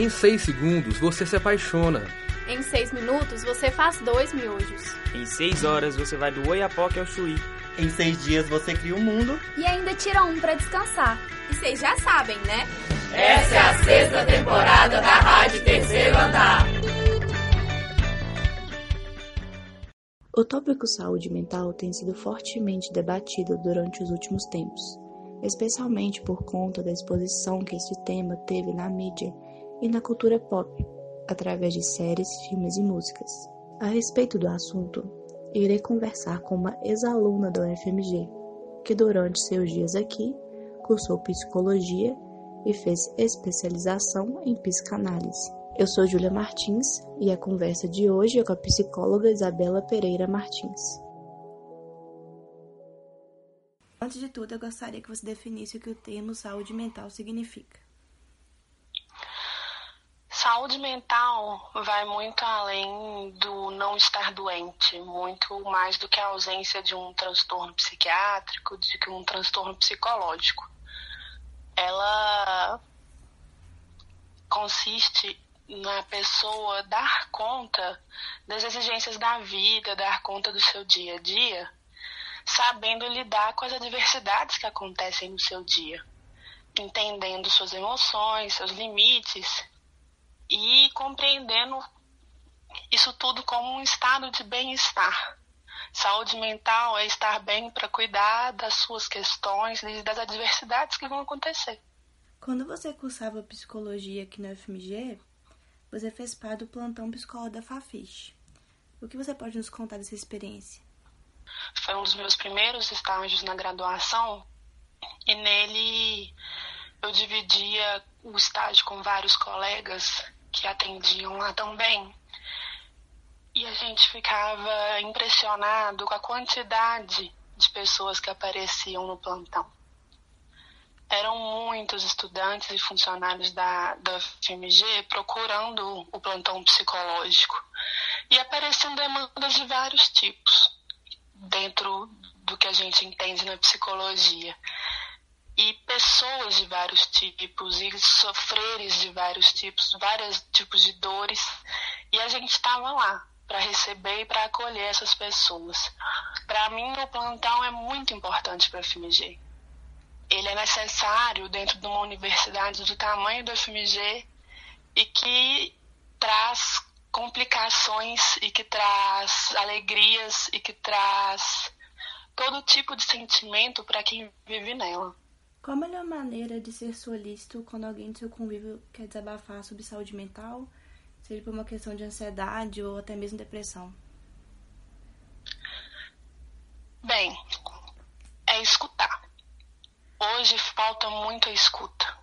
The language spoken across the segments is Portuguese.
Em 6 segundos você se apaixona. Em 6 minutos você faz dois miojos. Em 6 horas você vai do Oiapoque ao Chuí. Em seis dias você cria um mundo. E ainda tira um para descansar. E vocês já sabem, né? Essa é a sexta temporada da Rádio Terceiro Andar. O tópico saúde mental tem sido fortemente debatido durante os últimos tempos, especialmente por conta da exposição que este tema teve na mídia e na cultura pop, através de séries, filmes e músicas. A respeito do assunto, irei conversar com uma ex-aluna da UFMG, que durante seus dias aqui cursou psicologia e fez especialização em psicanálise. Eu sou Júlia Martins e a conversa de hoje é com a psicóloga Isabela Pereira Martins. Antes de tudo, eu gostaria que você definisse o que o termo saúde mental significa. Saúde mental vai muito além do não estar doente, muito mais do que a ausência de um transtorno psiquiátrico, de um transtorno psicológico. Ela consiste na pessoa dar conta das exigências da vida, dar conta do seu dia a dia, sabendo lidar com as adversidades que acontecem no seu dia, entendendo suas emoções, seus limites e compreendendo isso tudo como um estado de bem-estar. Saúde mental é estar bem para cuidar das suas questões e das adversidades que vão acontecer. Quando você cursava psicologia aqui no FMG, você fez parte do plantão psicólogo da Fafiche. O que você pode nos contar dessa experiência? Foi um dos meus primeiros estágios na graduação e nele eu dividia o estágio com vários colegas que atendiam lá também. E a gente ficava impressionado com a quantidade de pessoas que apareciam no plantão. Eram muitos estudantes e funcionários da, da FMG procurando o plantão psicológico e apareciam demandas de vários tipos, dentro do que a gente entende na psicologia e pessoas de vários tipos e sofreres de vários tipos, vários tipos de dores, e a gente estava lá para receber e para acolher essas pessoas. Para mim, o plantão é muito importante para a FMG. Ele é necessário dentro de uma universidade do tamanho da FMG e que traz complicações e que traz alegrias e que traz todo tipo de sentimento para quem vive nela. Qual a melhor maneira de ser solícito quando alguém do seu convívio quer desabafar sobre saúde mental, seja por uma questão de ansiedade ou até mesmo depressão? Bem, é escutar. Hoje falta muito a escuta.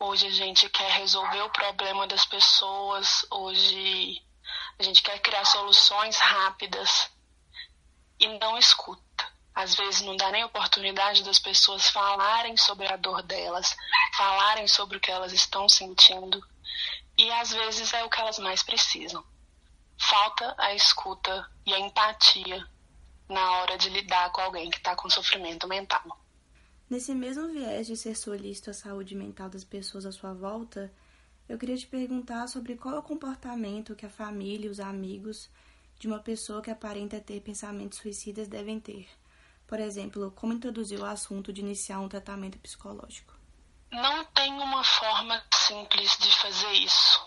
Hoje a gente quer resolver o problema das pessoas, hoje a gente quer criar soluções rápidas e não escuta às vezes não dá nem oportunidade das pessoas falarem sobre a dor delas, falarem sobre o que elas estão sentindo. E às vezes é o que elas mais precisam. Falta a escuta e a empatia na hora de lidar com alguém que está com sofrimento mental. Nesse mesmo viés de ser solícito à saúde mental das pessoas à sua volta, eu queria te perguntar sobre qual é o comportamento que a família e os amigos de uma pessoa que aparenta ter pensamentos suicidas devem ter. Por exemplo, como introduzir o assunto de iniciar um tratamento psicológico? Não tem uma forma simples de fazer isso.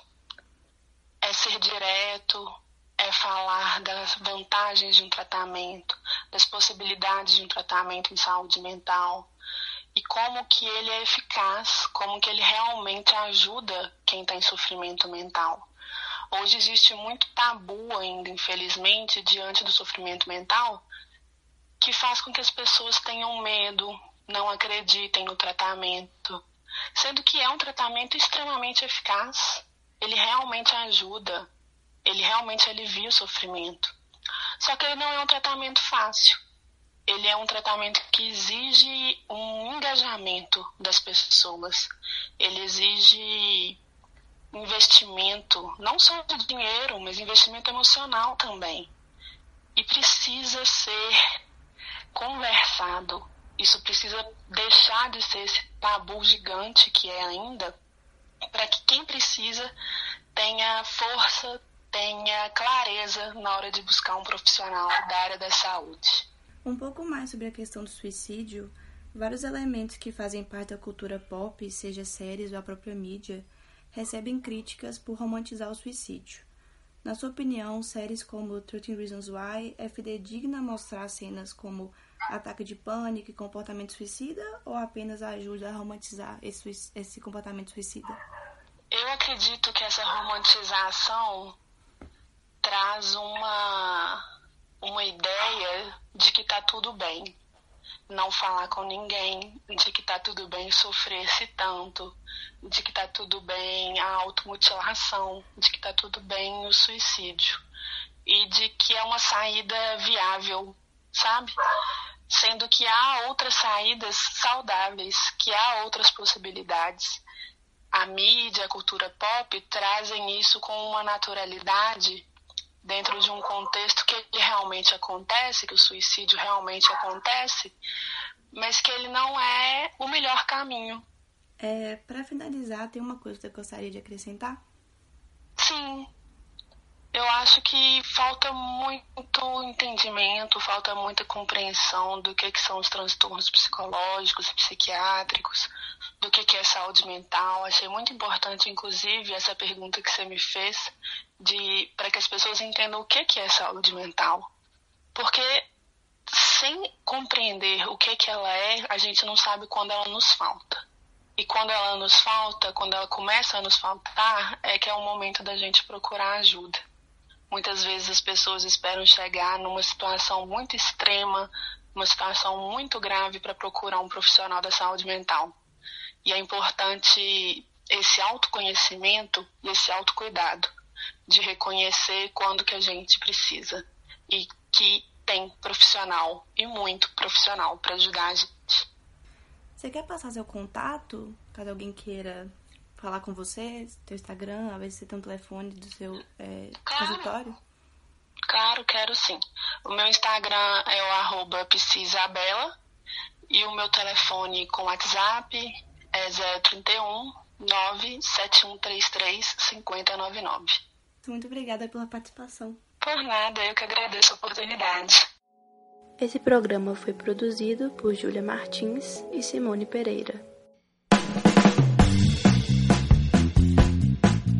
É ser direto, é falar das vantagens de um tratamento, das possibilidades de um tratamento em saúde mental e como que ele é eficaz, como que ele realmente ajuda quem está em sofrimento mental. Hoje existe muito tabu ainda, infelizmente, diante do sofrimento mental, que faz com que as pessoas tenham medo, não acreditem no tratamento, sendo que é um tratamento extremamente eficaz. Ele realmente ajuda, ele realmente alivia o sofrimento. Só que ele não é um tratamento fácil. Ele é um tratamento que exige um engajamento das pessoas. Ele exige investimento, não só de dinheiro, mas investimento emocional também. E precisa ser conversado. Isso precisa deixar de ser esse tabu gigante que é ainda para que quem precisa tenha força, tenha clareza na hora de buscar um profissional da área da saúde. Um pouco mais sobre a questão do suicídio, vários elementos que fazem parte da cultura pop, seja séries ou a própria mídia, recebem críticas por romantizar o suicídio. Na sua opinião, séries como 13 Reasons Why é fidedigna mostrar cenas como ataque de pânico e comportamento suicida ou apenas ajuda a romantizar esse, esse comportamento suicida? Eu acredito que essa romantização traz uma, uma ideia de que tá tudo bem. Não falar com ninguém, de que tá tudo bem sofrer-se tanto, de que tá tudo bem a automutilação, de que tá tudo bem o suicídio. E de que é uma saída viável, sabe? Sendo que há outras saídas saudáveis, que há outras possibilidades. A mídia, a cultura pop trazem isso com uma naturalidade dentro de um contexto que ele realmente acontece, que o suicídio realmente acontece, mas que ele não é o melhor caminho. É, para finalizar, tem uma coisa que eu gostaria de acrescentar? Sim. Eu acho que falta muito entendimento, falta muita compreensão do que, que são os transtornos psicológicos, psiquiátricos, do que, que é saúde mental. Achei muito importante, inclusive, essa pergunta que você me fez, de para que as pessoas entendam o que, que é saúde mental. Porque sem compreender o que, que ela é, a gente não sabe quando ela nos falta. E quando ela nos falta, quando ela começa a nos faltar, é que é o momento da gente procurar ajuda. Muitas vezes as pessoas esperam chegar numa situação muito extrema, uma situação muito grave para procurar um profissional da saúde mental. E é importante esse autoconhecimento e esse autocuidado de reconhecer quando que a gente precisa e que tem profissional e muito profissional para ajudar a gente. Você quer passar seu contato, caso alguém queira falar com você, seu Instagram, a ver se você tem um telefone do seu é, claro. consultório? Claro, quero sim. O meu Instagram é o arroba psisabela e o meu telefone com WhatsApp é 031 97133 5099. Muito obrigada pela participação. Por nada, eu que agradeço a oportunidade. Esse programa foi produzido por Júlia Martins e Simone Pereira.